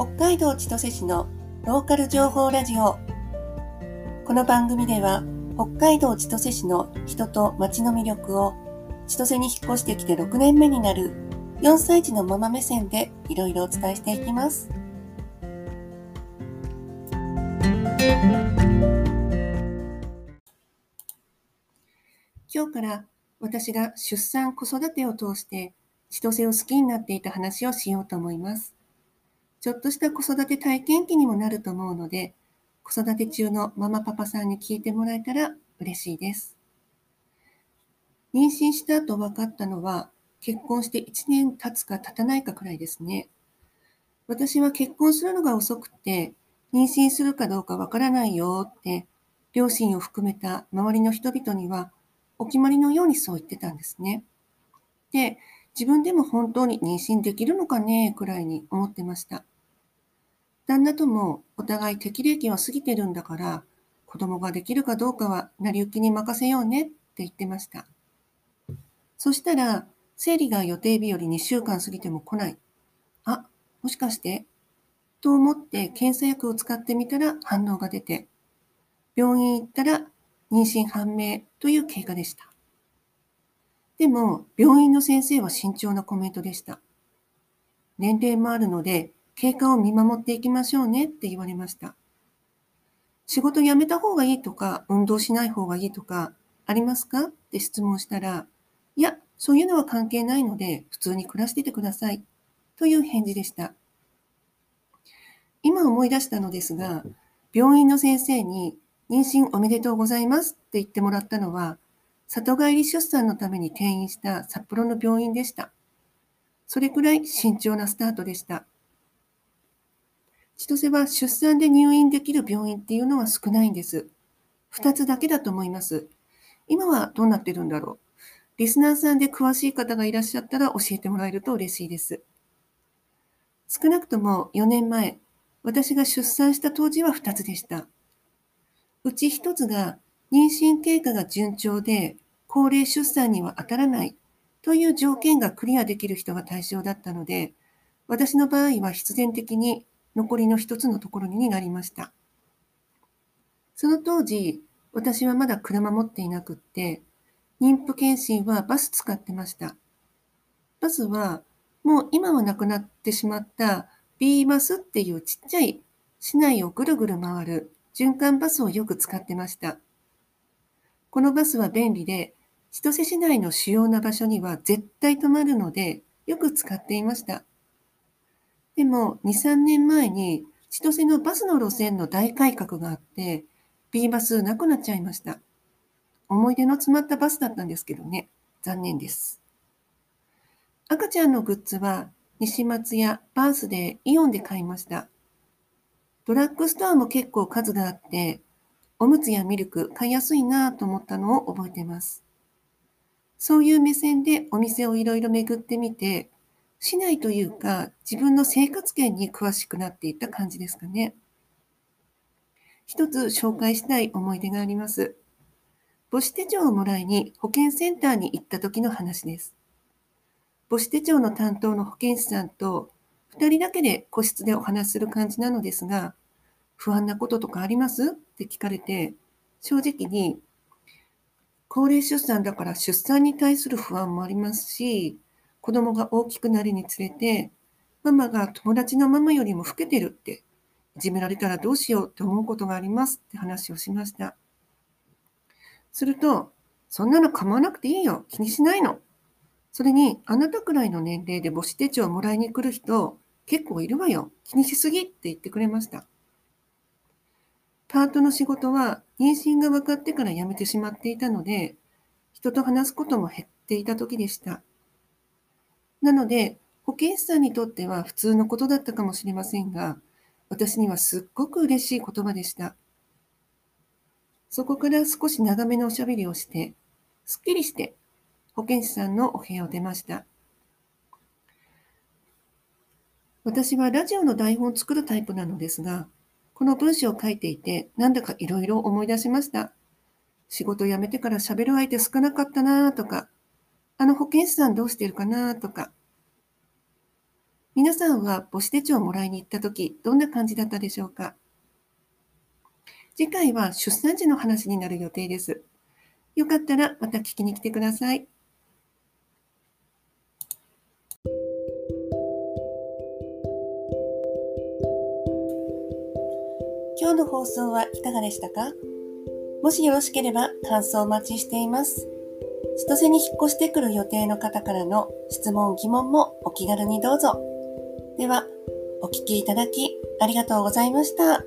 北海道千歳市のローカル情報ラジオ。この番組では北海道千歳市の人と街の魅力を千歳に引っ越してきて6年目になる4歳児のママ目線でいろいろお伝えしていきます。今日から私が出産子育てを通して千歳を好きになっていた話をしようと思います。ちょっとした子育て体験記にもなると思うので、子育て中のママパパさんに聞いてもらえたら嬉しいです。妊娠した後分かったのは、結婚して1年経つか経たないかくらいですね。私は結婚するのが遅くて、妊娠するかどうかわからないよって、両親を含めた周りの人々には、お決まりのようにそう言ってたんですね。で、自分でも本当に妊娠できるのかね？くらいに思ってました。旦那ともお互い適齢期は過ぎてるんだから、子供ができるかどうかは成り行きに任せようね？って言ってました。そしたら、生理が予定日より2週間過ぎても来ない。あ、もしかして？と思って検査薬を使ってみたら反応が出て、病院行ったら妊娠判明という経過でした。でも、病院の先生は慎重なコメントでした。年齢もあるので、経過を見守っていきましょうねって言われました。仕事辞めた方がいいとか、運動しない方がいいとか、ありますか？って質問したら、いや、そういうのは関係ないので、普通に暮らしててください。という返事でした。今思い出したのですが、病院の先生に、妊娠おめでとうございますって言ってもらったのは、里帰り出産のために転院した札幌の病院でした。それくらい慎重なスタートでした。千歳は出産で入院できる病院っていうのは少ないんです。2つだけだと思います。今はどうなってるんだろう。リスナーさんで詳しい方がいらっしゃったら教えてもらえると嬉しいです。少なくとも4年前、私が出産した当時は2つでした。うち1つが妊娠経過が順調で高齢出産には当たらないという条件がクリアできる人が対象だったので、私の場合は必然的に残りの一つのところになりました。その当時、私はまだ車持っていなくって、妊婦検診はバス使ってました。バスは、もう今はなくなってしまった B バスっていうちっちゃい市内をぐるぐる回る循環バスをよく使ってました。このバスは便利で、千歳市内の主要な場所には絶対止まるので、よく使っていました。でも、2、3年前に千歳のバスの路線の大改革があって、B バスなくなっちゃいました。思い出の詰まったバスだったんですけどね、残念です。赤ちゃんのグッズは西松屋、バースデー、イオンで買いました。ドラッグストアも結構数があって、おむつやミルク買いやすいなぁと思ったのを覚えてます。そういう目線でお店をいろいろ巡ってみて、市内というか自分の生活圏に詳しくなっていった感じですかね。一つ紹介したい思い出があります。母子手帳をもらいに保健センターに行った時の話です。母子手帳の担当の保健師さんと2人だけで個室でお話する感じなのですが、不安なこととかあります？って聞かれて、正直に高齢出産だから出産に対する不安もありますし、子供が大きくなるにつれて、ママが友達のママよりも老けてるって、いじめられたらどうしようって思うことがありますって話をしました。すると、そんなの構わなくていいよ。気にしないの。それに、あなたくらいの年齢で母子手帳をもらいに来る人、結構いるわよ。気にしすぎって言ってくれました。パートの仕事は妊娠が分かってから辞めてしまっていたので、人と話すことも減っていた時でした。なので、保健師さんにとっては普通のことだったかもしれませんが、私にはすっごく嬉しい言葉でした。そこから少し長めのおしゃべりをして、すっきりして保健師さんのお部屋を出ました。私はラジオの台本を作るタイプなのですが、この文章を書いていて、なんだかいろいろ思い出しました。仕事辞めてから喋る相手少なかったなとか、あの保健師さんどうしてるかなとか。皆さんは母子手帳をもらいに行った時、どんな感じだったでしょうか次回は出産時の話になる予定です。よかったらまた聞きに来てください。今日の放送はいかがでしたか？もしよろしければ感想をお待ちしています。千歳に引っ越してくる予定の方からの質問、疑問もお気軽にどうぞ。では、お聴きいただきありがとうございました。